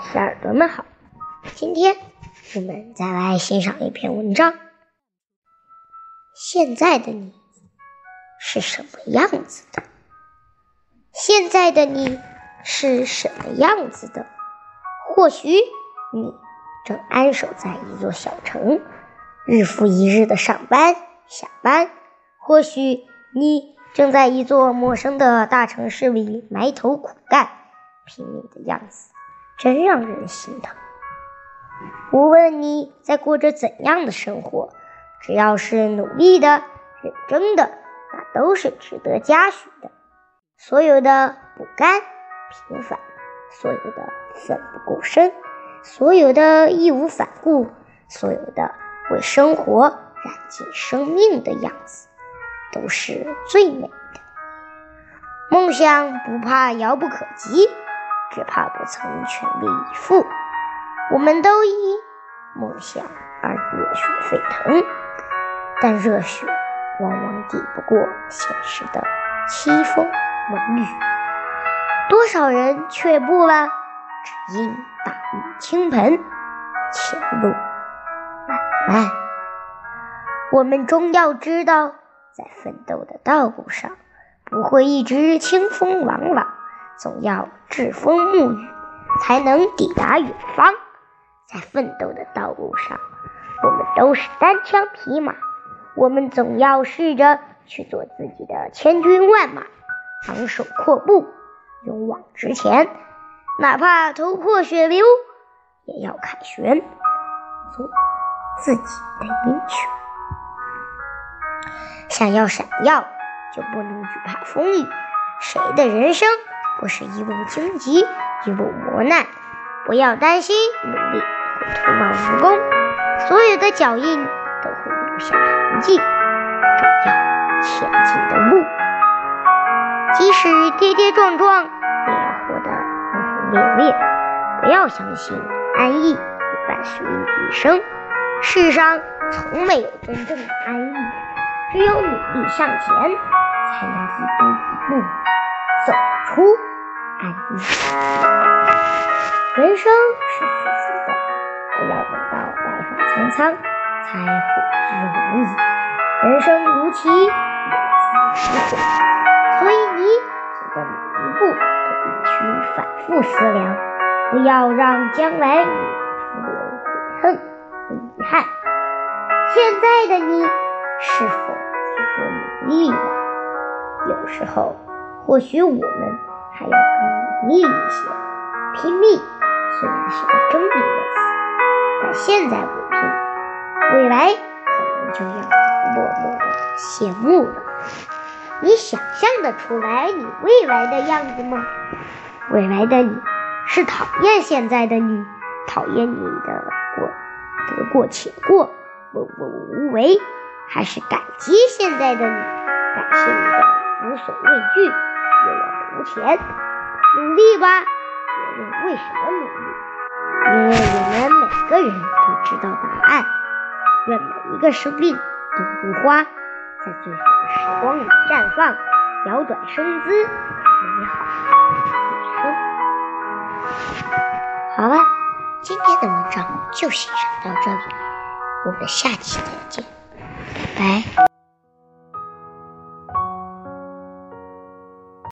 小耳朵们好，今天我们再来欣赏一篇文章。现在的你是什么样子的？现在的你是什么样子的？或许你正安守在一座小城，日复一日的上班下班；或许你正在一座陌生的大城市里埋头苦干。拼命的样子，真让人心疼。无论你在过着怎样的生活，只要是努力的、认真的，那都是值得嘉许的。所有的不甘、平凡，所有的奋不顾身，所有的义无反顾，所有的为生活燃尽生命的样子，都是最美的。梦想不怕遥不可及。只怕不曾全力以赴。我们都因梦想而热血沸腾，但热血往往抵不过现实的凄风冷雨。多少人却步了，只因大雨倾盆，前路漫漫。我们终要知道，在奋斗的道路上，不会一直清风朗朗。总要栉风沐雨，才能抵达远方。在奋斗的道路上，我们都是单枪匹马。我们总要试着去做自己的千军万马，昂首阔步，勇往直前。哪怕头破血流，也要凯旋，做自己的英雄。想要闪耀，就不能惧怕风雨。谁的人生？不是一路荆棘，一路磨难。不要担心努力会徒劳无功，所有的脚印都会留下痕迹，照耀前进的路。即使跌跌撞撞，也要活得轰轰烈烈。不要相信安逸会伴随你一生，世上从没有真正的安逸，只有努力向前，才能一步一步走出。苍苍才悔之晚矣。人生如棋，有死有悔，所以你走的每一步都必须反复思量，不要让将来你留悔恨和遗憾。现在的你是否足够努力呢？有时候，或许我们。还要更努力一些，拼命虽然是个狰狞的词，但现在不拼，未来可能就要默默的谢幕了。你想象得出来你未来的样子吗？未来的你是讨厌现在的你，讨厌你的过得过且过，默默无为，还是感激现在的你，感谢你的无所畏惧？就要无前，努力吧！别问为什么努力，因为每个人都知道答案。愿每一个生命都如花，在最好的时光里绽放，摇转身姿，美好一生。好了，今天的文章就欣赏到这里，我们下期再见，拜拜。